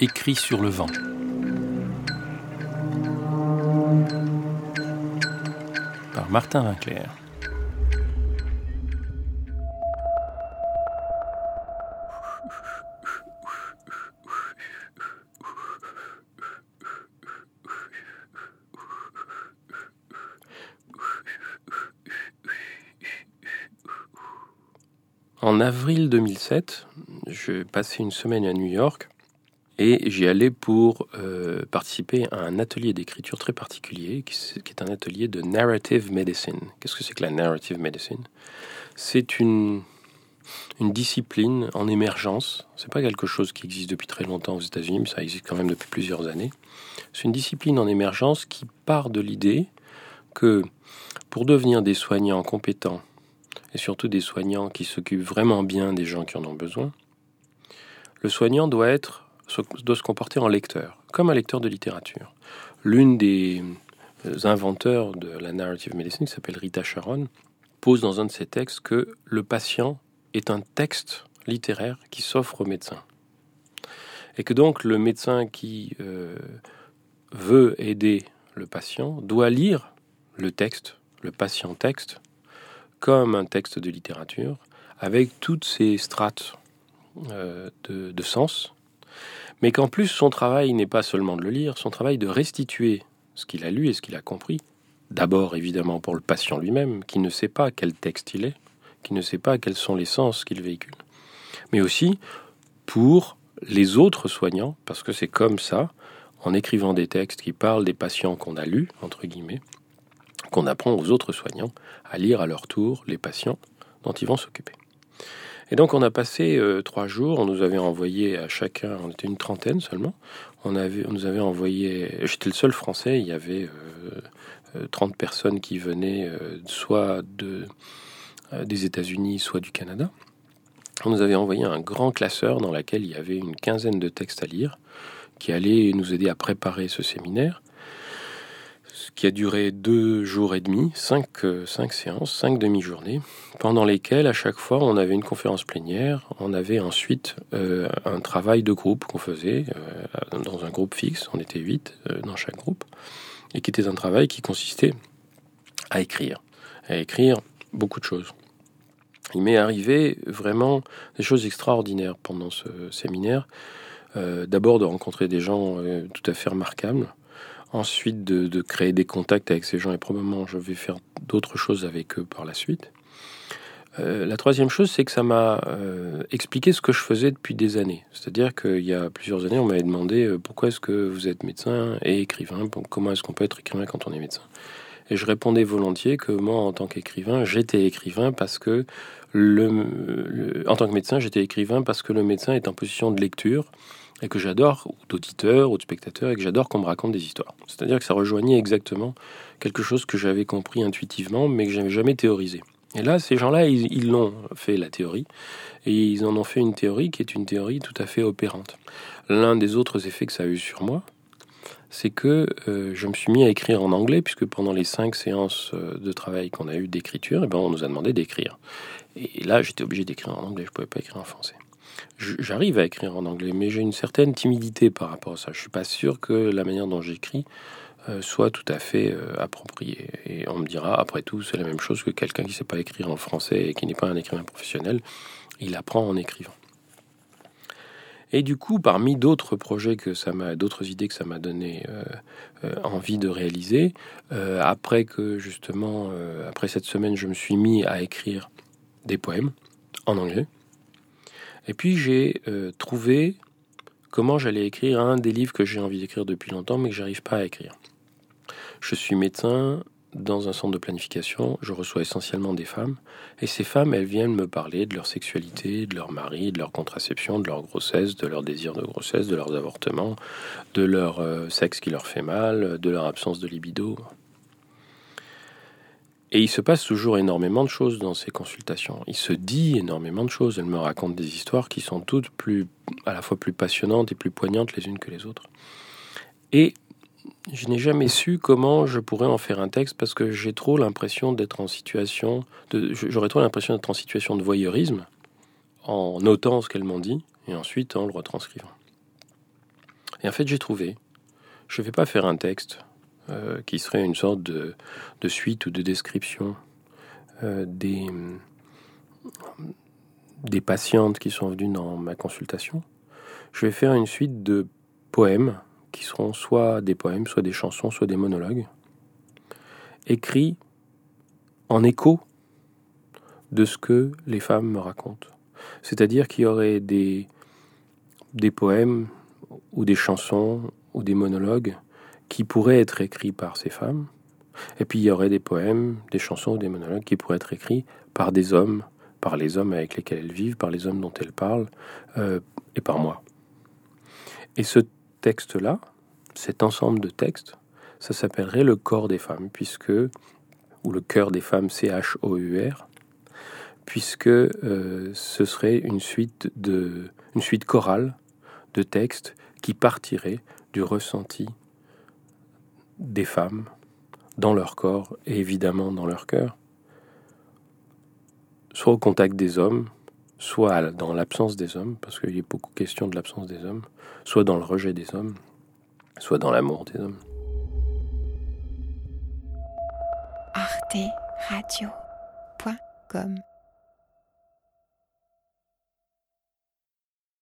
Écrit sur le vent. Par Martin Winkler. En avril 2007, je passais une semaine à New York et j'y allais pour euh, participer à un atelier d'écriture très particulier, qui, est un atelier de narrative medicine. Qu'est-ce que c'est que la narrative medicine? C'est une, une discipline en émergence. C'est pas quelque chose qui existe depuis très longtemps aux États-Unis, mais ça existe quand même depuis plusieurs années. C'est une discipline en émergence qui part de l'idée que pour devenir des soignants compétents et surtout des soignants qui s'occupent vraiment bien des gens qui en ont besoin, le soignant doit être doit se comporter en lecteur, comme un lecteur de littérature. L'une des inventeurs de la narrative medicine, qui s'appelle Rita Sharon, pose dans un de ses textes que le patient est un texte littéraire qui s'offre au médecin. Et que donc le médecin qui euh, veut aider le patient doit lire le texte, le patient texte, comme un texte de littérature, avec toutes ces strates euh, de, sens, mais qu'en plus son travail n'est pas seulement de le lire, son travail de restituer ce qu'il a lu et ce qu'il a compris, d'abord évidemment pour le patient lui-même, qui ne sait pas quel texte il est, qui ne sait pas quels sont les sens qu'il véhicule, mais aussi pour les autres soignants, parce que c'est comme ça, en écrivant des textes qui parlent des patients qu'on a lus, entre guillemets, qu'on apprend aux autres soignants à lire à leur tour les patients dont ils vont s'occuper. Et donc on a passé euh, trois jours, on nous avait envoyé à chacun, on était une trentaine seulement, on, avait, on nous avait envoyé, j'étais le seul français, il y avait 30 euh, euh, personnes qui venaient soit de, des États-Unis, soit du Canada. On nous avait envoyé un grand classeur dans lequel il y avait une quinzaine de textes à lire, qui allait nous aider à préparer ce séminaire qui a duré deux jours et demi, cinq, euh, cinq séances, cinq demi-journées, pendant lesquelles à chaque fois on avait une conférence plénière, on avait ensuite euh, un travail de groupe qu'on faisait euh, dans un groupe fixe, on était huit dans chaque groupe, et qui était un travail qui consistait à écrire, à écrire beaucoup de choses. Il m'est arrivé vraiment des choses extraordinaires pendant ce séminaire. D'abord de rencontrer des gens tout à fait remarquables, ensuite de, créer des contacts avec ces gens et probablement je vais faire d'autres choses avec eux par la suite. Euh, la troisième chose, c'est que ça m'a euh, expliqué ce que je faisais depuis des années. C'est-à-dire qu'il y a plusieurs années, on m'avait demandé euh, pourquoi est-ce que vous êtes médecin et écrivain, comment est-ce qu'on peut être écrivain quand on est médecin? Et je répondais volontiers que moi, en tant qu'écrivain, j'étais écrivain parce que le, en tant que médecin, j'étais écrivain parce que le médecin est en position de lecture et que j'adore, d'auditeur, ou de spectateur, et que j'adore qu'on me raconte des histoires. C'est-à-dire que ça rejoignait exactement quelque chose que j'avais compris intuitivement, mais que j'avais jamais théorisé. Et là, ces gens-là, ils l'ont fait la théorie, et ils en ont fait une théorie qui est une théorie tout à fait opérante. L'un des autres effets que ça a eu sur moi, c'est que euh, je me suis mis à écrire en anglais, puisque pendant les cinq séances euh, de travail qu'on a eues d'écriture, eh ben, on nous a demandé d'écrire. Et là, j'étais obligé d'écrire en anglais, je ne pouvais pas écrire en français. J'arrive à écrire en anglais, mais j'ai une certaine timidité par rapport à ça. Je suis pas sûr que la manière dont j'écris euh, soit tout à fait appropriée. Et on me dira, après tout, c'est la même chose que quelqu'un qui ne sait pas écrire en français et qui n'est pas un écrivain professionnel. Il apprend en écrivant. Et du coup, parmi d'autres projets que ça m'a, d'autres idées que ça m'a donné euh, envie de réaliser, après que justement, après cette semaine, je me suis mis à écrire des poèmes en anglais. Et puis j'ai euh, trouvé comment j'allais écrire un des livres que j'ai envie d'écrire depuis longtemps, mais que j'arrive pas à écrire. Je suis médecin dans un centre de planification, je reçois essentiellement des femmes, et ces femmes, elles viennent me parler de leur sexualité, de leur mari, de leur contraception, de leur grossesse, de leur désir de grossesse, de leurs avortements, de leur euh, sexe qui leur fait mal, de leur absence de libido. Et il se passe toujours énormément de choses dans ces consultations. Il se dit énormément de choses. Elle me raconte des histoires qui sont toutes plus, à la fois plus passionnantes et plus poignantes les unes que les autres. Et je n'ai jamais su comment je pourrais en faire un texte parce que j'ai trop l'impression d'être en situation, j'aurais trop l'impression d'être en situation de voyeurisme en notant ce qu'elles m'ont dit et ensuite en le retranscrivant. Et en fait, j'ai trouvé, je ne vais pas faire un texte euh, qui serait une sorte de, suite ou de description euh, des, des patientes qui sont venues dans ma consultation. Je vais faire une suite de poèmes qui seront soit des poèmes, soit des chansons, soit des monologues, écrits en écho de ce que les femmes me racontent. C'est-à-dire qu'il y aurait des, poèmes ou des chansons ou des monologues qui pourraient être écrits par ces femmes, et puis il y aurait des poèmes, des chansons ou des monologues qui pourraient être écrits par des hommes, par les hommes avec lesquels elles vivent, par les hommes dont elles parlent, euh, et par moi. Et ce texte-là, cet ensemble de textes, ça s'appellerait le corps des femmes, puisque, ou le cœur des femmes, C-H-O-U-R, puisque euh, ce serait une suite, de, une suite chorale de textes qui partirait du ressenti des femmes dans leur corps et évidemment dans leur cœur, soit au contact des hommes, soit dans l'absence des hommes, parce qu'il y a beaucoup question de l'absence des hommes, soit dans le rejet des hommes, soit dans l'amour des hommes.